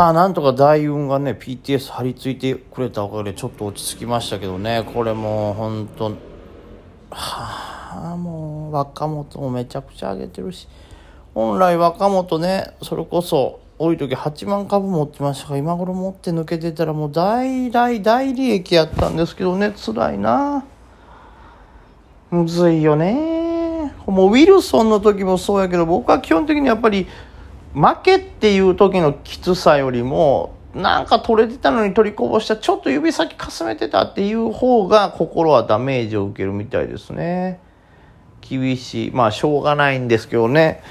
さあなんとか大運がね PTS 張り付いてくれたおかげでちょっと落ち着きましたけどね。これもう本当はあもう若元もめちゃくちゃ上げてるし。本来若元ねそれこそ多い時8万株持ってましたが今頃持って抜けてたらもう大大大利益やったんですけどね。辛いな。むずいよね。もうウィルソンの時もそうやけど僕は基本的にやっぱり負けっていう時のきつさよりもなんか取れてたのに取りこぼしたちょっと指先かすめてたっていう方が心はダメージを受けるみたいですね。厳しい。まあしょうがないんですけどね。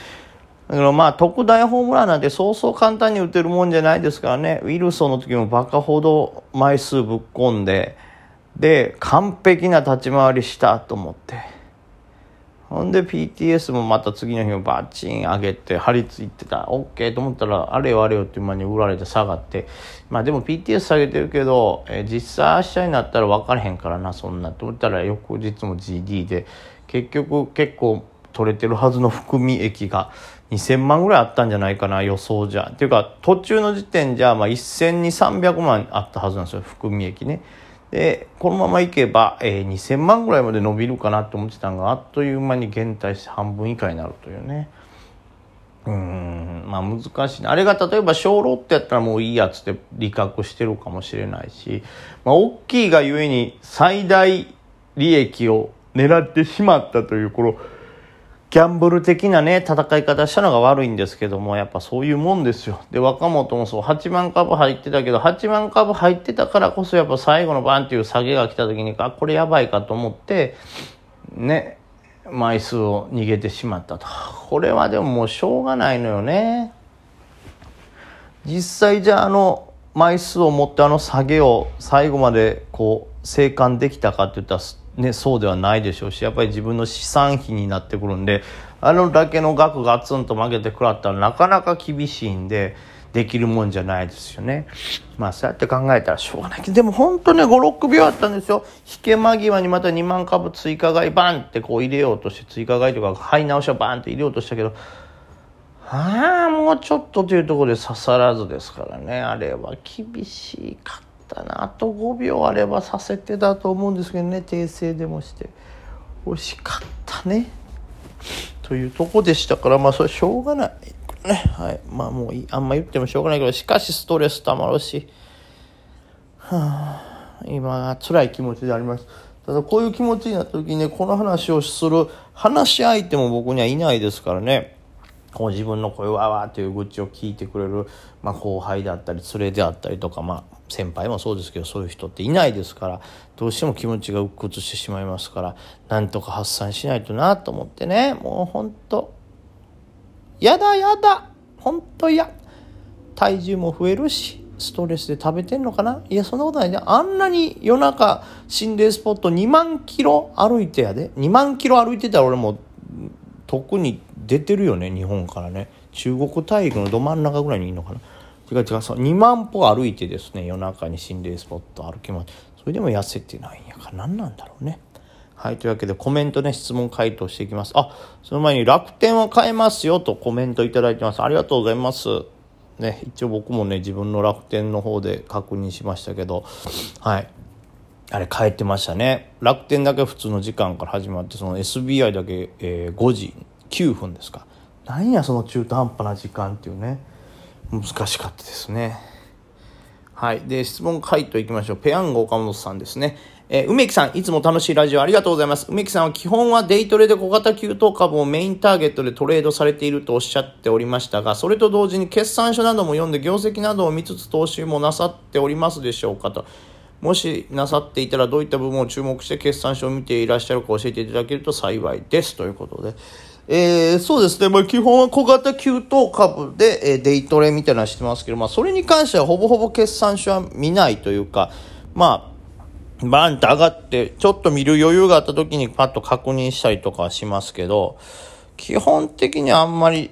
だからまあ特大ホームランなんてそうそう簡単に打てるもんじゃないですからね。ウィルソンの時もバカほど枚数ぶっ込んでで完璧な立ち回りしたと思って。ほんで PTS もまた次の日もバッチン上げて張り付いてた。OK と思ったらあれよあれよっていう間に売られて下がって。まあでも PTS 下げてるけど、えー、実際明日になったら分からへんからなそんな。と思ったら翌日も GD で結局結構取れてるはずの含み益が2000万ぐらいあったんじゃないかな予想じゃ。っていうか途中の時点じゃまあ1,200300万あったはずなんですよ含み益ね。でこのままいけば、えー、2000万ぐらいまで伸びるかなと思ってたのがあっという間に減退して半分以下になるというね。うんまあ難しいあれが例えば小ロットやったらもういいやつって利確してるかもしれないし、まあ、大きいがゆえに最大利益を狙ってしまったというこのギャンブル的なね、戦い方したのが悪いんですけども、やっぱそういうもんですよ。で、若本もそう、8万株入ってたけど、8万株入ってたからこそ、やっぱ最後のバンっていう下げが来た時に、あ、これやばいかと思って、ね、枚数を逃げてしまったと。これはでももうしょうがないのよね。実際じゃああの枚数を持ってあの下げを最後までこう、生還できたかって言ったら、ね、そうではないでしょうしやっぱり自分の資産費になってくるんであのだけの額ガツンと負けてくらったらなかなか厳しいんでできるもんじゃないですよね。まあそうやって考えたらしょうがないけどでも本当ね56秒あったんですよ引け間際にまた2万株追加買いバンってこう入れようとして追加買いとか買い直しをバンって入れようとしたけどああもうちょっとというところで刺さらずですからねあれは厳しかった。ったな。あと5秒あればさせてたと思うんですけどね。訂正でもして。惜しかったね。というとこでしたからまあそれしょうがないね。はい。まあもうあんま言ってもしょうがないけどしかしストレスたまるし。はあ。今辛い気持ちであります。ただこういう気持ちになった時にねこの話をする話し相手も僕にはいないですからね。こう自分の声わわという愚痴を聞いてくれる、まあ、後輩であったり連れであったりとか、まあ、先輩もそうですけどそういう人っていないですからどうしても気持ちが鬱屈してしまいますからなんとか発散しないとなと思ってねもうほんとやだやだほんと嫌。体重も増えるしストレスで食べてんのかな。いやそんなことない。ねあんなに夜中心霊スポット2万キロ歩いてやで。2万キロ歩いてたら俺も特に出てるよね日本からね。中国大陸のど真ん中ぐらいにいるのかな。違う違うそう2万歩歩いてですね夜中に心霊スポット歩きます。それでも痩せてないんやから何なんだろうね。はいというわけでコメントね質問回答していきます。あその前に楽天を変えますよとコメントいただいてます。ありがとうございます。ね一応僕もね自分の楽天の方で確認しましたけど。はい。あれ変えてましたね。楽天だけ普通の時間から始まってその SBI だけ、えー、5時9分ですか何やその中途半端な時間っていうね難しかったですねはいで質問回答いきましょうペヤング岡本さんですねえー、梅木さん、いつも楽しいラジオありがとうございます。梅木さんは基本はデイトレで小型急騰株をメインターゲットでトレードされているとおっしゃっておりましたが、それと同時に決算書なども読んで業績などを見つつ投資もなさっておりますでしょうかと。もしなさっていたらどういった部分を注目して決算書を見ていらっしゃるか教えていただけると幸いです。ということで。えー、そうですね、まあ、基本は小型急騰株で、えー、デイトレみたいなのしてますけど、まあ、それに関してはほぼほぼ決算書は見ないというか、まあ、バーンと上がって、ちょっと見る余裕があった時にパッと確認したりとかはしますけど、基本的にあんまり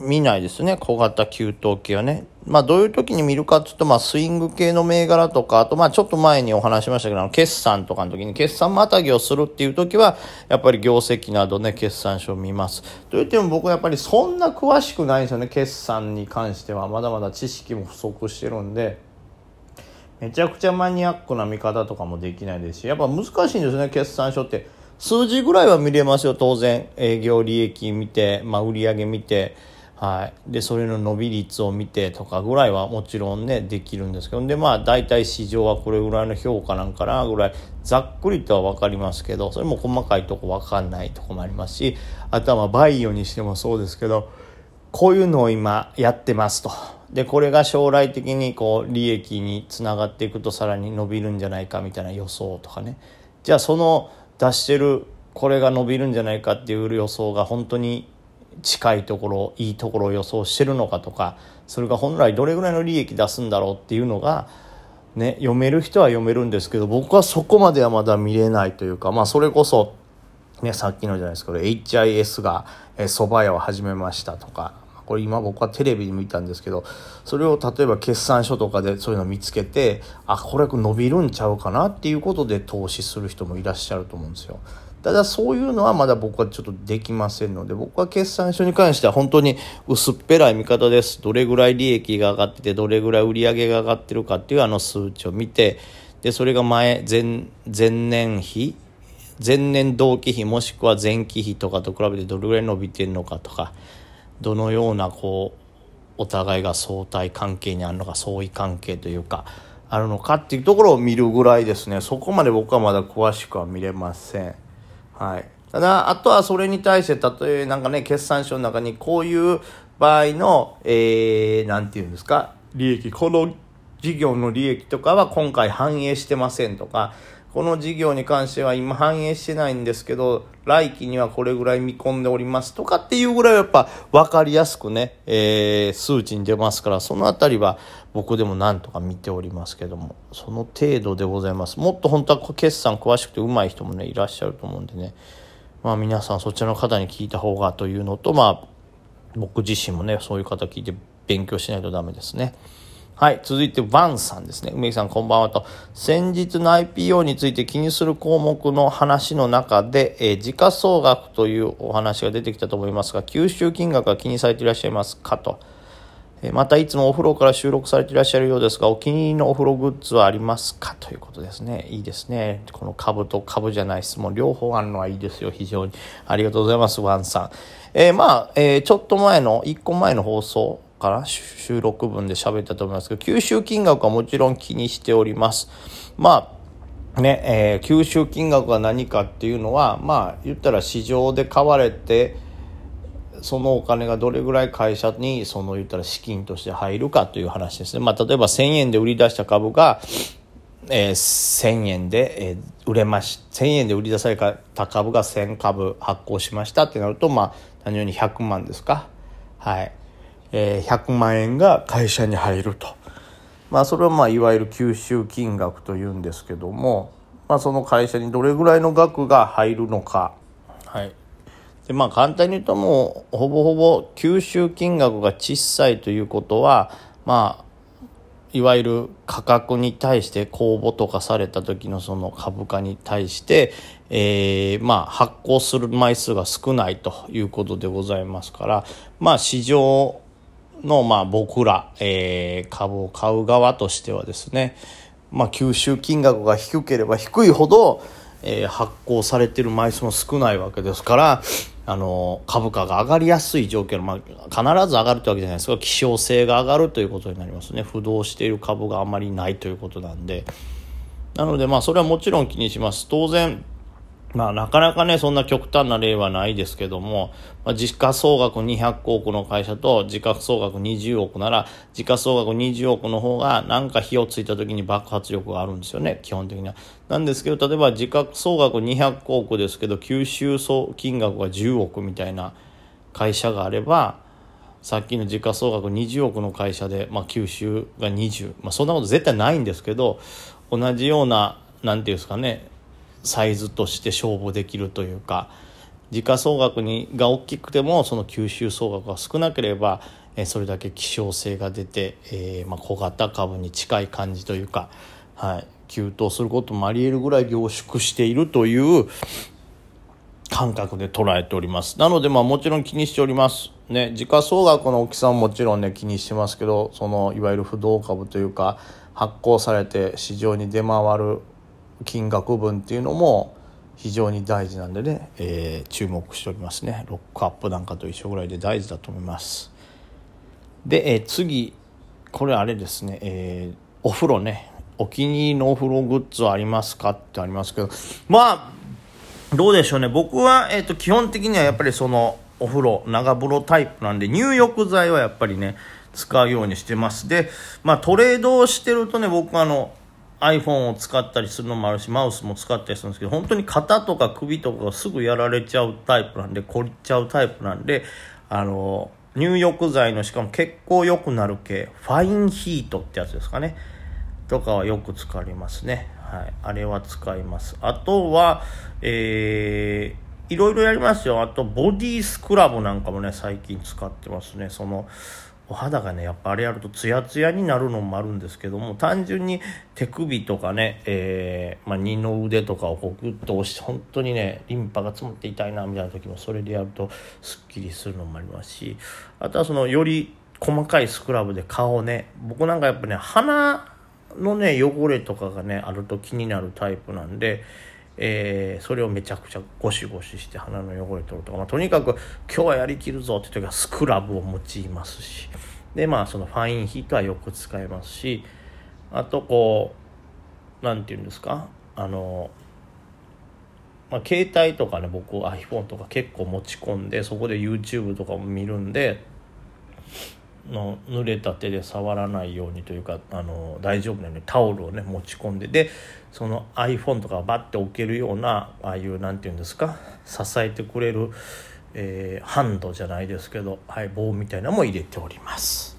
見ないですね小型給湯器はね。まあどういう時に見るかっていうと、まあスイング系の銘柄とか、あとまあちょっと前にお話しましたけど、決算とかの時に決算またぎをするっていう時は、やっぱり業績などね、決算書を見ます。といっても僕はやっぱりそんな詳しくないんですよね、決算に関しては。まだまだ知識も不足してるんで。めちゃくちゃマニアックな見方とかもできないですし、やっぱ難しいんですね、決算書って。数字ぐらいは見れますよ、当然。営業利益見て、まあ売上見て、はい、でそれの伸び率を見てとかぐらいはもちろんねできるんですけどでまあ大体市場はこれぐらいの評価なんかなぐらい。ざっくりとは分かりますけどそれも細かいとこ分かんないとこもありますしあとはまあバイオにしてもそうですけどこういうのを今やってますと。でこれが将来的にこう利益につながっていくとさらに伸びるんじゃないかみたいな予想とかね。じゃあその出してるこれが伸びるんじゃないかっていう予想が本当に近いところいいところを予想してるのかとかそれが本来どれぐらいの利益出すんだろうっていうのが、ね、読める人は読めるんですけど僕はそこまではまだ見れないというか、まあ、それこそ、ね、さっきのじゃないですけど HIS が蕎麦屋を始めましたとかこれ今僕はテレビで見たんですけどそれを例えば決算書とかでそういうの見つけてあこれ伸びるんちゃうかなっていうことで投資する人もいらっしゃると思うんですよ。ただそういうのはまだ僕はちょっとできませんので僕は決算書に関しては本当に薄っぺらい見方ですどれぐらい利益が上がっててどれぐらい売り上げが上がってるかっていうあの数値を見てでそれが前前前年比前年同期比もしくは前期比とかと比べてどれぐらい伸びてるのかとかどのようなこうお互いが相対関係にあるのか相違関係というかあるのかっていうところを見るぐらいですねそこまで僕はまだ詳しくは見れません。はい。ただ、あとはそれに対して、例えなんかね、決算書の中にこういう場合の、えー、なんていうんですか、利益、この事業の利益とかは今回反映してませんとか、この事業に関しては今反映してないんですけど、来期にはこれぐらい見込んでおりますとかっていうぐらいやっぱ分かりやすくね、えー、数値に出ますから、そのあたりは僕でもなんとか見ておりますけども、その程度でございます。もっと本当は決算詳しくて上手い人もね、いらっしゃると思うんでね、まあ皆さんそちらの方に聞いた方がというのと、まあ僕自身もね、そういう方聞いて勉強しないとダメですね。はい。続いて、ワンさんですね。梅木さん、こんばんはと。先日の IPO について気にする項目の話の中で、えー、時価総額というお話が出てきたと思いますが、吸収金額は気にされていらっしゃいますかと。えー、また、いつもお風呂から収録されていらっしゃるようですが、お気に入りのお風呂グッズはありますかということですね。いいですね。この株と株じゃない質問、両方あるのはいいですよ。非常に。ありがとうございます、ワンさん。えー、まあ、え、ちょっと前の、1個前の放送、から収録分で喋ったと思いますけど、吸収金額はもちろん気にしております。まあ、ね、えー、吸収金額が何かっていうのは、まあ、言ったら市場で買われて、そのお金がどれぐらい会社にその言ったら資金として入るかという話ですね。まあ、例えば1000円で売り出した株が、えー、1000円で、えー、売れまし、1000円で売り出された株が1000株発行しましたってなると、まあ、単純に100万ですか。はい。えー、100万円が会社に入ると。まあそれはまあいわゆる吸収金額というんですけども、まあその会社にどれぐらいの額が入るのか。はい。でまあ簡単に言うともうほぼほぼ吸収金額が小さいということは、まあいわゆる価格に対して公募とかされた時のその株価に対して、えー、まあ発行する枚数が少ないということでございますから、まあ市場の、まあ、僕ら、えー、株を買う側としてはですね、まあ、吸収金額が低ければ低いほど、えー、発行されてる枚数も少ないわけですから、あの、株価が上がりやすい状況の、まあ、必ず上がるというわけじゃないですが、希少性が上がるということになりますね。不動している株があまりないということなんで。なので、まあ、それはもちろん気にします。当然、まあ、なかなかね、そんな極端な例はないですけども、まあ、時価総額200億の会社と時価総額20億なら、時価総額20億の方がなんか火をついた時に爆発力があるんですよね、基本的には。なんですけど、例えば時価総額200億ですけど、吸収総金額が10億みたいな会社があれば、さっきの時価総額20億の会社で、まあ、吸収が20、まあ、そんなこと絶対ないんですけど、同じような、なんていうんですかね、サイズとして勝負できるというか時価総額にが大きくてもその吸収総額が少なければ、それだけ希少性が出て、えー、まあ、小型株に近い感じというか、はい、急騰することもありえるぐらい凝縮しているという感覚で捉えております。なのでまあもちろん気にしております。ね時価総額の大きさももちろんね気にしてますけどそのいわゆる不動株というか発行されて市場に出回る金額分っていうのも非常に大事なんでね、えー、注目しておりますね。ロックアップなんかと一緒ぐらいで大事だと思います。で、えー、次これあれですね、えー、お風呂ね。お気に入りのお風呂グッズはありますかってありますけど。まあどうでしょうね。僕は、えーと、基本的にはやっぱりそのお風呂長風呂タイプなんで入浴剤はやっぱりね使うようにしてます。でまあトレードをしてるとね僕あの iPhone を使ったりするのもあるしマウスも使ったりするんですけど本当に肩とか首とかがすぐやられちゃうタイプなんで凝っちゃうタイプなんであの入浴剤のしかも結構良くなる系ファインヒートってやつですかね。とかはよく使いますね。はい。あれは使います。あとはえー、いろいろやりますよ。あとボディスクラブなんかもね最近使ってますね。そのお肌がねやっぱあれやるとツヤツヤになるのもあるんですけども単純に手首とかね、えー、まあ、二の腕とかをこうグッと押して本当にねリンパが詰まって痛いなみたいな時もそれでやるとすっきりするのもありますしあとはそのより細かいスクラブで顔ね僕なんかやっぱね鼻のね汚れとかがねあると気になるタイプなんで。えー、それをめちゃくちゃゴシゴシして鼻の汚れ取るとか、まあ、とにかく今日はやりきるぞって時はスクラブを用いますし。でまあそのファインヒートはよく使えますしあとこう何て言うんですか？あのまあ、携帯とかね僕 iPhone とか結構持ち込んでそこで YouTube とかも見るんでの濡れた手で触らないようにというかあの大丈夫なようにタオルをね持ち込んででその iPhone とかバッて置けるようなああいう何て言うんですか支えてくれる、えー、ハンドじゃないですけど、はい、棒みたいなのも入れております。